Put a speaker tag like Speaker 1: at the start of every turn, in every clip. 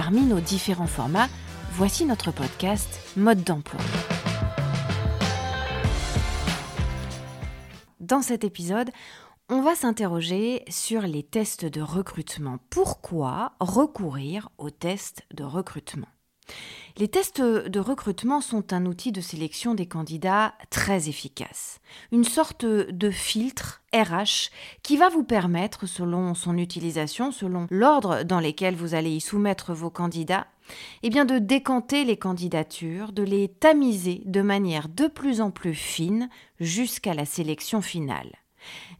Speaker 1: Parmi nos différents formats, voici notre podcast Mode d'emploi. Dans cet épisode, on va s'interroger sur les tests de recrutement. Pourquoi recourir aux tests de recrutement? Les tests de recrutement sont un outil de sélection des candidats très efficace, une sorte de filtre RH qui va vous permettre, selon son utilisation, selon l'ordre dans lequel vous allez y soumettre vos candidats, eh bien de décanter les candidatures, de les tamiser de manière de plus en plus fine jusqu'à la sélection finale.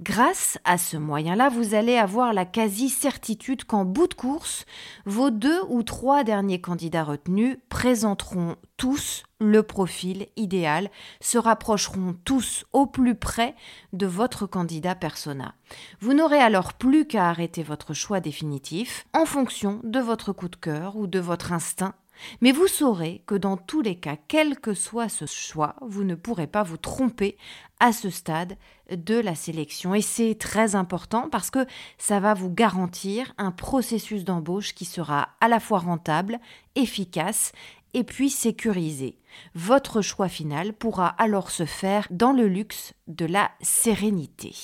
Speaker 1: Grâce à ce moyen-là, vous allez avoir la quasi-certitude qu'en bout de course, vos deux ou trois derniers candidats retenus présenteront tous le profil idéal, se rapprocheront tous au plus près de votre candidat persona. Vous n'aurez alors plus qu'à arrêter votre choix définitif en fonction de votre coup de cœur ou de votre instinct mais vous saurez que dans tous les cas, quel que soit ce choix, vous ne pourrez pas vous tromper à ce stade de la sélection. Et c'est très important parce que ça va vous garantir un processus d'embauche qui sera à la fois rentable, efficace et puis sécurisé. Votre choix final pourra alors se faire dans le luxe de la sérénité.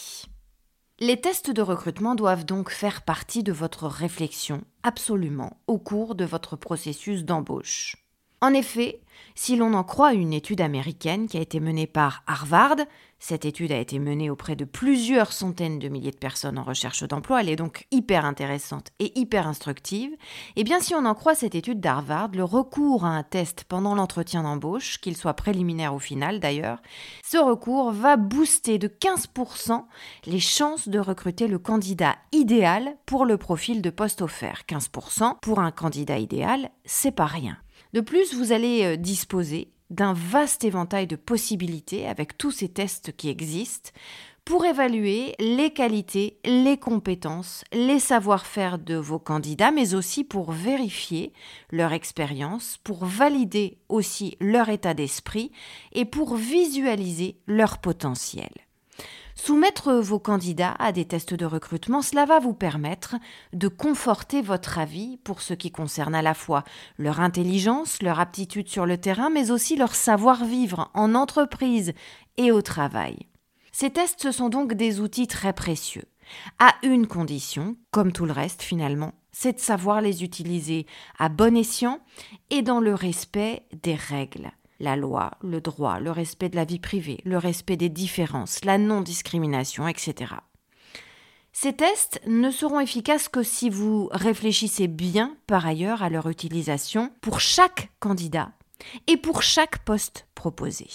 Speaker 1: Les tests de recrutement doivent donc faire partie de votre réflexion, absolument, au cours de votre processus d'embauche. En effet, si l'on en croit une étude américaine qui a été menée par Harvard, cette étude a été menée auprès de plusieurs centaines de milliers de personnes en recherche d'emploi, elle est donc hyper intéressante et hyper instructive. Et eh bien si on en croit cette étude d'Harvard, le recours à un test pendant l'entretien d'embauche, qu'il soit préliminaire ou final d'ailleurs, ce recours va booster de 15% les chances de recruter le candidat idéal pour le profil de poste offert. 15% pour un candidat idéal, c'est pas rien. De plus, vous allez euh, disposer d'un vaste éventail de possibilités avec tous ces tests qui existent pour évaluer les qualités, les compétences, les savoir-faire de vos candidats, mais aussi pour vérifier leur expérience, pour valider aussi leur état d'esprit et pour visualiser leur potentiel. Soumettre vos candidats à des tests de recrutement, cela va vous permettre de conforter votre avis pour ce qui concerne à la fois leur intelligence, leur aptitude sur le terrain, mais aussi leur savoir-vivre en entreprise et au travail. Ces tests sont donc des outils très précieux, à une condition, comme tout le reste finalement, c'est de savoir les utiliser à bon escient et dans le respect des règles la loi, le droit, le respect de la vie privée, le respect des différences, la non-discrimination, etc. Ces tests ne seront efficaces que si vous réfléchissez bien, par ailleurs, à leur utilisation pour chaque candidat et pour chaque poste proposé.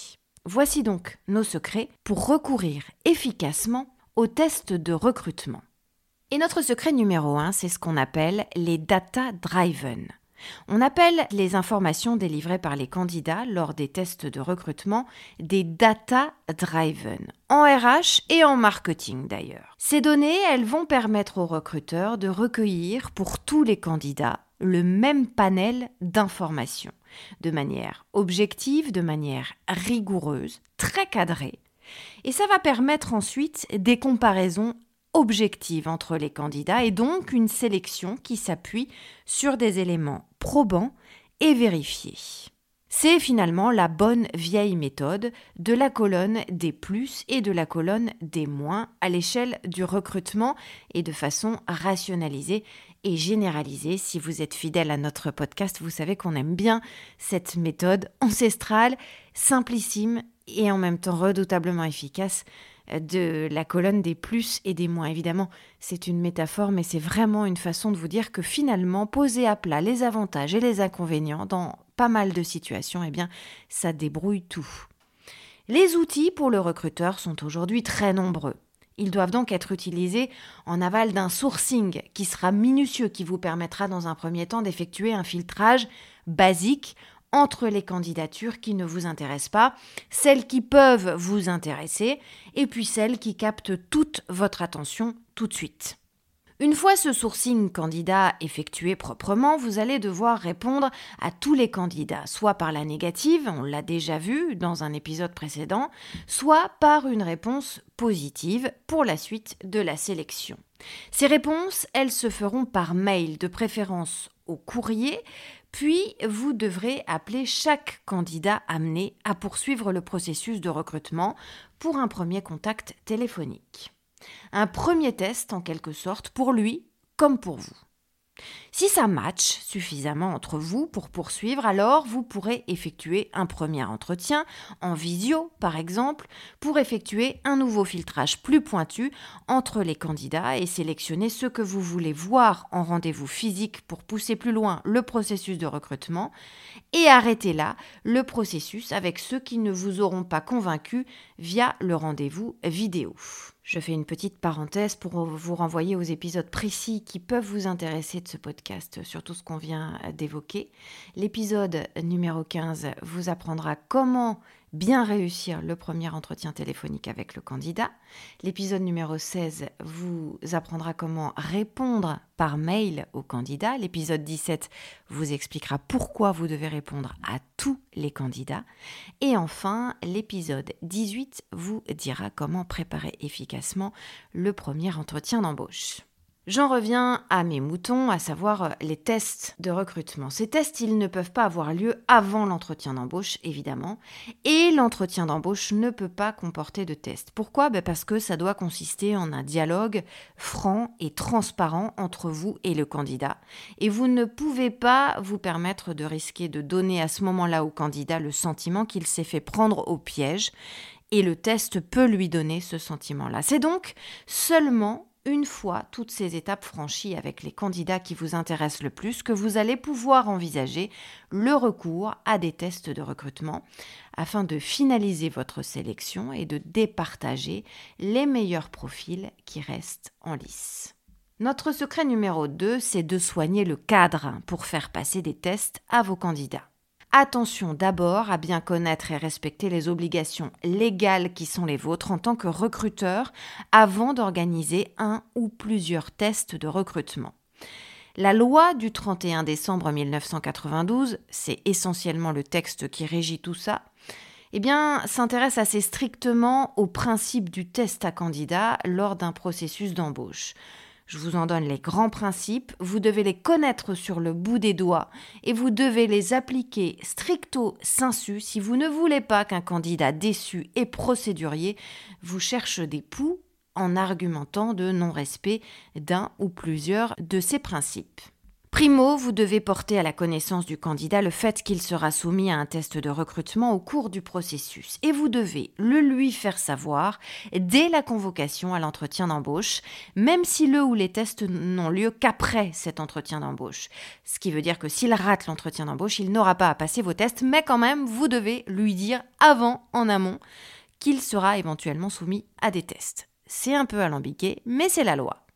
Speaker 1: Voici donc nos secrets pour recourir efficacement aux tests de recrutement. Et notre secret numéro un, c'est ce qu'on appelle les data driven. On appelle les informations délivrées par les candidats lors des tests de recrutement des data driven, en RH et en marketing d'ailleurs. Ces données, elles vont permettre aux recruteurs de recueillir pour tous les candidats le même panel d'informations, de manière objective, de manière rigoureuse, très cadrée. Et ça va permettre ensuite des comparaisons objective entre les candidats et donc une sélection qui s'appuie sur des éléments probants et vérifiés. C'est finalement la bonne vieille méthode de la colonne des plus et de la colonne des moins à l'échelle du recrutement et de façon rationalisée et généralisée. Si vous êtes fidèle à notre podcast, vous savez qu'on aime bien cette méthode ancestrale, simplissime et en même temps redoutablement efficace de la colonne des plus et des moins. Évidemment, c'est une métaphore, mais c'est vraiment une façon de vous dire que finalement, poser à plat les avantages et les inconvénients dans pas mal de situations, eh bien, ça débrouille tout. Les outils pour le recruteur sont aujourd'hui très nombreux. Ils doivent donc être utilisés en aval d'un sourcing qui sera minutieux, qui vous permettra dans un premier temps d'effectuer un filtrage basique entre les candidatures qui ne vous intéressent pas, celles qui peuvent vous intéresser, et puis celles qui captent toute votre attention tout de suite. Une fois ce sourcing candidat effectué proprement, vous allez devoir répondre à tous les candidats, soit par la négative, on l'a déjà vu dans un épisode précédent, soit par une réponse positive pour la suite de la sélection. Ces réponses, elles se feront par mail, de préférence au courrier, puis vous devrez appeler chaque candidat amené à poursuivre le processus de recrutement pour un premier contact téléphonique. Un premier test en quelque sorte pour lui comme pour vous. Si ça match suffisamment entre vous pour poursuivre, alors vous pourrez effectuer un premier entretien en visio, par exemple, pour effectuer un nouveau filtrage plus pointu entre les candidats et sélectionner ceux que vous voulez voir en rendez-vous physique pour pousser plus loin le processus de recrutement et arrêter là le processus avec ceux qui ne vous auront pas convaincu via le rendez-vous vidéo. Je fais une petite parenthèse pour vous renvoyer aux épisodes précis qui peuvent vous intéresser de ce podcast, sur tout ce qu'on vient d'évoquer. L'épisode numéro 15 vous apprendra comment bien réussir le premier entretien téléphonique avec le candidat. L'épisode numéro 16 vous apprendra comment répondre par mail au candidat. L'épisode 17 vous expliquera pourquoi vous devez répondre à tous les candidats. Et enfin, l'épisode 18 vous dira comment préparer efficacement le premier entretien d'embauche. J'en reviens à mes moutons, à savoir euh, les tests de recrutement. Ces tests, ils ne peuvent pas avoir lieu avant l'entretien d'embauche, évidemment, et l'entretien d'embauche ne peut pas comporter de tests. Pourquoi? Ben Parce que ça doit consister en un dialogue franc et transparent entre vous et le candidat, et vous ne pouvez pas vous permettre de risquer de donner à ce moment-là au candidat le sentiment qu'il s'est fait prendre au piège, et le test peut lui donner ce sentiment-là. C'est donc seulement une fois toutes ces étapes franchies avec les candidats qui vous intéressent le plus que vous allez pouvoir envisager le recours à des tests de recrutement afin de finaliser votre sélection et de départager les meilleurs profils qui restent en lice. Notre secret numéro 2, c'est de soigner le cadre pour faire passer des tests à vos candidats. Attention d'abord à bien connaître et respecter les obligations légales qui sont les vôtres en tant que recruteur avant d'organiser un ou plusieurs tests de recrutement. La loi du 31 décembre 1992, c'est essentiellement le texte qui régit tout ça, eh s'intéresse assez strictement au principe du test à candidat lors d'un processus d'embauche. Je vous en donne les grands principes, vous devez les connaître sur le bout des doigts et vous devez les appliquer stricto sensu si vous ne voulez pas qu'un candidat déçu et procédurier vous cherche des poux en argumentant de non-respect d'un ou plusieurs de ces principes. Primo, vous devez porter à la connaissance du candidat le fait qu'il sera soumis à un test de recrutement au cours du processus et vous devez le lui faire savoir dès la convocation à l'entretien d'embauche, même si le ou les tests n'ont lieu qu'après cet entretien d'embauche. Ce qui veut dire que s'il rate l'entretien d'embauche, il n'aura pas à passer vos tests, mais quand même, vous devez lui dire avant, en amont, qu'il sera éventuellement soumis à des tests. C'est un peu alambiqué, mais c'est la loi.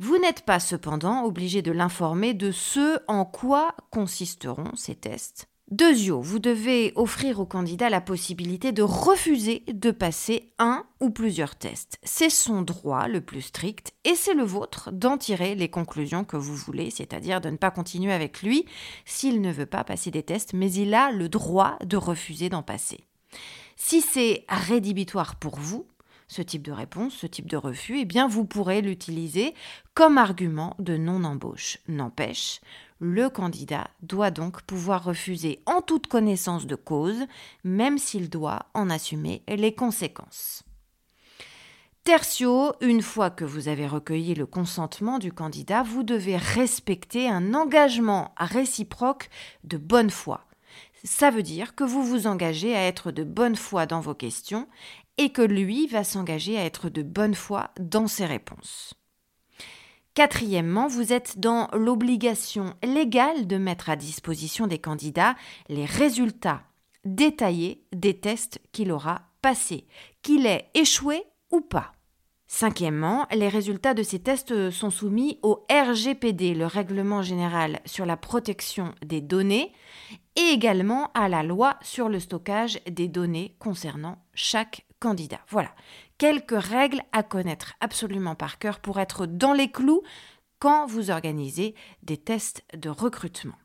Speaker 1: Vous n'êtes pas cependant obligé de l'informer de ce en quoi consisteront ces tests. Deuxièmement, vous devez offrir au candidat la possibilité de refuser de passer un ou plusieurs tests. C'est son droit le plus strict et c'est le vôtre d'en tirer les conclusions que vous voulez, c'est-à-dire de ne pas continuer avec lui s'il ne veut pas passer des tests, mais il a le droit de refuser d'en passer. Si c'est rédhibitoire pour vous, ce type de réponse, ce type de refus, eh bien vous pourrez l'utiliser comme argument de non-embauche. N'empêche, le candidat doit donc pouvoir refuser en toute connaissance de cause, même s'il doit en assumer les conséquences. Tertio, une fois que vous avez recueilli le consentement du candidat, vous devez respecter un engagement réciproque de bonne foi. Ça veut dire que vous vous engagez à être de bonne foi dans vos questions et que lui va s'engager à être de bonne foi dans ses réponses. Quatrièmement, vous êtes dans l'obligation légale de mettre à disposition des candidats les résultats détaillés des tests qu'il aura passés, qu'il ait échoué ou pas. Cinquièmement, les résultats de ces tests sont soumis au RGPD, le Règlement général sur la protection des données, et également à la loi sur le stockage des données concernant chaque candidat. Voilà, quelques règles à connaître absolument par cœur pour être dans les clous quand vous organisez des tests de recrutement.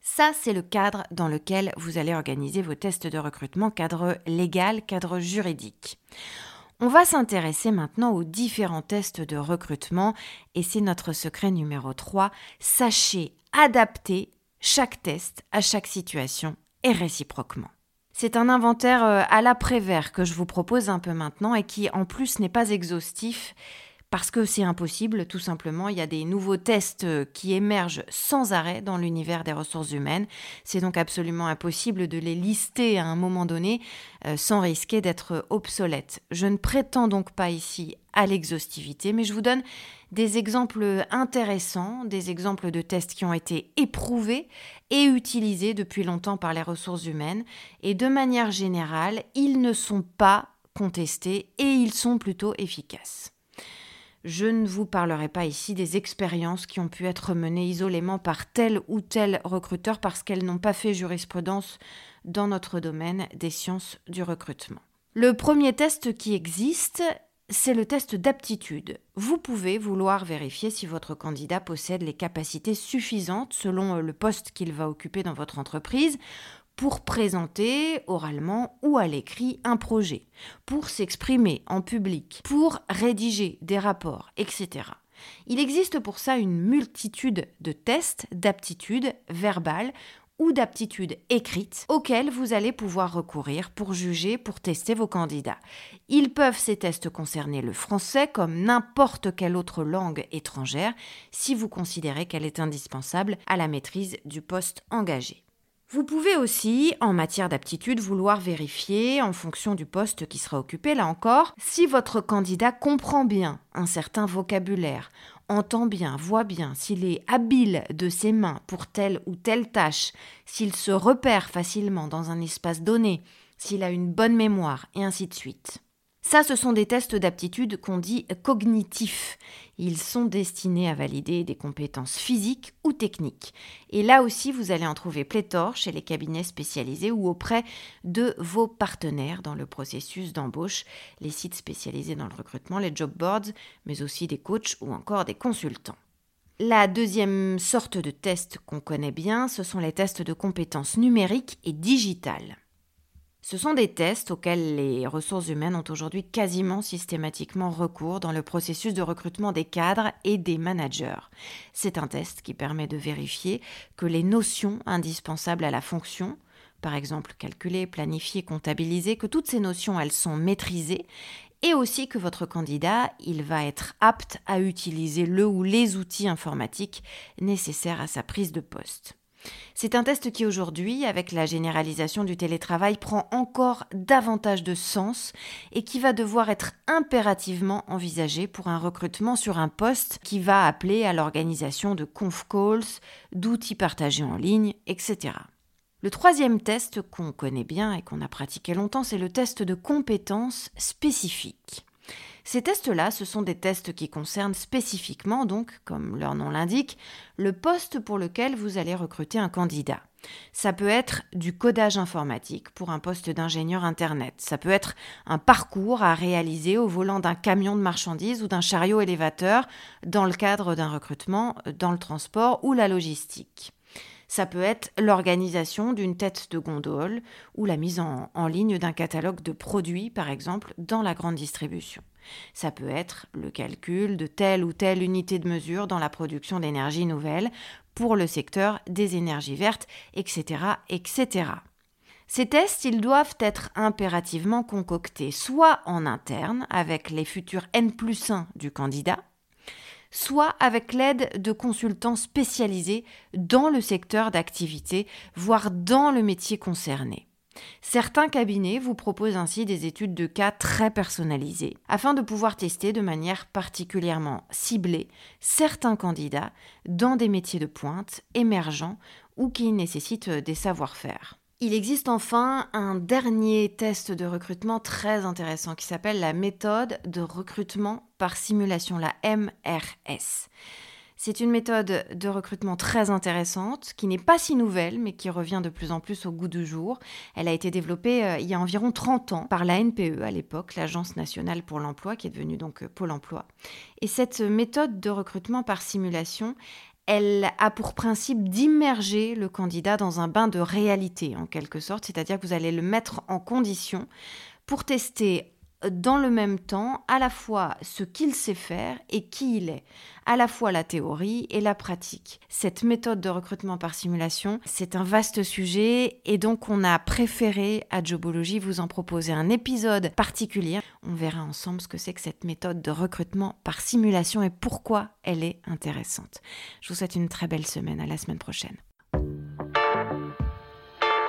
Speaker 1: Ça, c'est le cadre dans lequel vous allez organiser vos tests de recrutement, cadre légal, cadre juridique. On va s'intéresser maintenant aux différents tests de recrutement et c'est notre secret numéro 3. Sachez adapter chaque test à chaque situation et réciproquement. C'est un inventaire euh, à l'après-vert que je vous propose un peu maintenant et qui en plus n'est pas exhaustif parce que c'est impossible, tout simplement. Il y a des nouveaux tests euh, qui émergent sans arrêt dans l'univers des ressources humaines. C'est donc absolument impossible de les lister à un moment donné euh, sans risquer d'être obsolète. Je ne prétends donc pas ici à l'exhaustivité, mais je vous donne des exemples intéressants, des exemples de tests qui ont été éprouvés et utilisés depuis longtemps par les ressources humaines. Et de manière générale, ils ne sont pas contestés et ils sont plutôt efficaces. Je ne vous parlerai pas ici des expériences qui ont pu être menées isolément par tel ou tel recruteur parce qu'elles n'ont pas fait jurisprudence dans notre domaine des sciences du recrutement. Le premier test qui existe, c'est le test d'aptitude. Vous pouvez vouloir vérifier si votre candidat possède les capacités suffisantes selon le poste qu'il va occuper dans votre entreprise pour présenter oralement ou à l'écrit un projet, pour s'exprimer en public, pour rédiger des rapports, etc. Il existe pour ça une multitude de tests d'aptitude verbale ou d'aptitude écrite auxquels vous allez pouvoir recourir pour juger, pour tester vos candidats. Ils peuvent ces tests concerner le français comme n'importe quelle autre langue étrangère si vous considérez qu'elle est indispensable à la maîtrise du poste engagé. Vous pouvez aussi, en matière d'aptitude, vouloir vérifier, en fonction du poste qui sera occupé, là encore, si votre candidat comprend bien un certain vocabulaire, entend bien, voit bien, s'il est habile de ses mains pour telle ou telle tâche, s'il se repère facilement dans un espace donné, s'il a une bonne mémoire, et ainsi de suite. Ça, ce sont des tests d'aptitude qu'on dit cognitifs. Ils sont destinés à valider des compétences physiques ou techniques. Et là aussi, vous allez en trouver pléthore chez les cabinets spécialisés ou auprès de vos partenaires dans le processus d'embauche, les sites spécialisés dans le recrutement, les job boards, mais aussi des coachs ou encore des consultants. La deuxième sorte de test qu'on connaît bien, ce sont les tests de compétences numériques et digitales. Ce sont des tests auxquels les ressources humaines ont aujourd'hui quasiment systématiquement recours dans le processus de recrutement des cadres et des managers. C'est un test qui permet de vérifier que les notions indispensables à la fonction, par exemple calculer, planifier, comptabiliser, que toutes ces notions, elles sont maîtrisées et aussi que votre candidat, il va être apte à utiliser le ou les outils informatiques nécessaires à sa prise de poste. C'est un test qui aujourd'hui, avec la généralisation du télétravail, prend encore davantage de sens et qui va devoir être impérativement envisagé pour un recrutement sur un poste qui va appeler à l'organisation de conf calls, d'outils partagés en ligne, etc. Le troisième test qu'on connaît bien et qu'on a pratiqué longtemps, c'est le test de compétences spécifiques. Ces tests-là, ce sont des tests qui concernent spécifiquement, donc, comme leur nom l'indique, le poste pour lequel vous allez recruter un candidat. Ça peut être du codage informatique pour un poste d'ingénieur Internet. Ça peut être un parcours à réaliser au volant d'un camion de marchandises ou d'un chariot élévateur dans le cadre d'un recrutement dans le transport ou la logistique. Ça peut être l'organisation d'une tête de gondole ou la mise en, ligne d'un catalogue de produits, par exemple, dans la grande distribution. Ça peut être le calcul de telle ou telle unité de mesure dans la production d'énergie nouvelle pour le secteur des énergies vertes, etc., etc. Ces tests, ils doivent être impérativement concoctés soit en interne avec les futurs N plus 1 du candidat, soit avec l'aide de consultants spécialisés dans le secteur d'activité, voire dans le métier concerné. Certains cabinets vous proposent ainsi des études de cas très personnalisées afin de pouvoir tester de manière particulièrement ciblée certains candidats dans des métiers de pointe émergents ou qui nécessitent des savoir-faire. Il existe enfin un dernier test de recrutement très intéressant qui s'appelle la méthode de recrutement par simulation, la MRS. C'est une méthode de recrutement très intéressante, qui n'est pas si nouvelle, mais qui revient de plus en plus au goût du jour. Elle a été développée euh, il y a environ 30 ans par la NPE à l'époque, l'Agence nationale pour l'emploi, qui est devenue donc euh, Pôle emploi. Et cette méthode de recrutement par simulation, elle a pour principe d'immerger le candidat dans un bain de réalité, en quelque sorte, c'est-à-dire que vous allez le mettre en condition pour tester dans le même temps à la fois ce qu'il sait faire et qui il est, à la fois la théorie et la pratique. Cette méthode de recrutement par simulation, c'est un vaste sujet et donc on a préféré à Jobology vous en proposer un épisode particulier. On verra ensemble ce que c'est que cette méthode de recrutement par simulation et pourquoi elle est intéressante. Je vous souhaite une très belle semaine, à la semaine prochaine.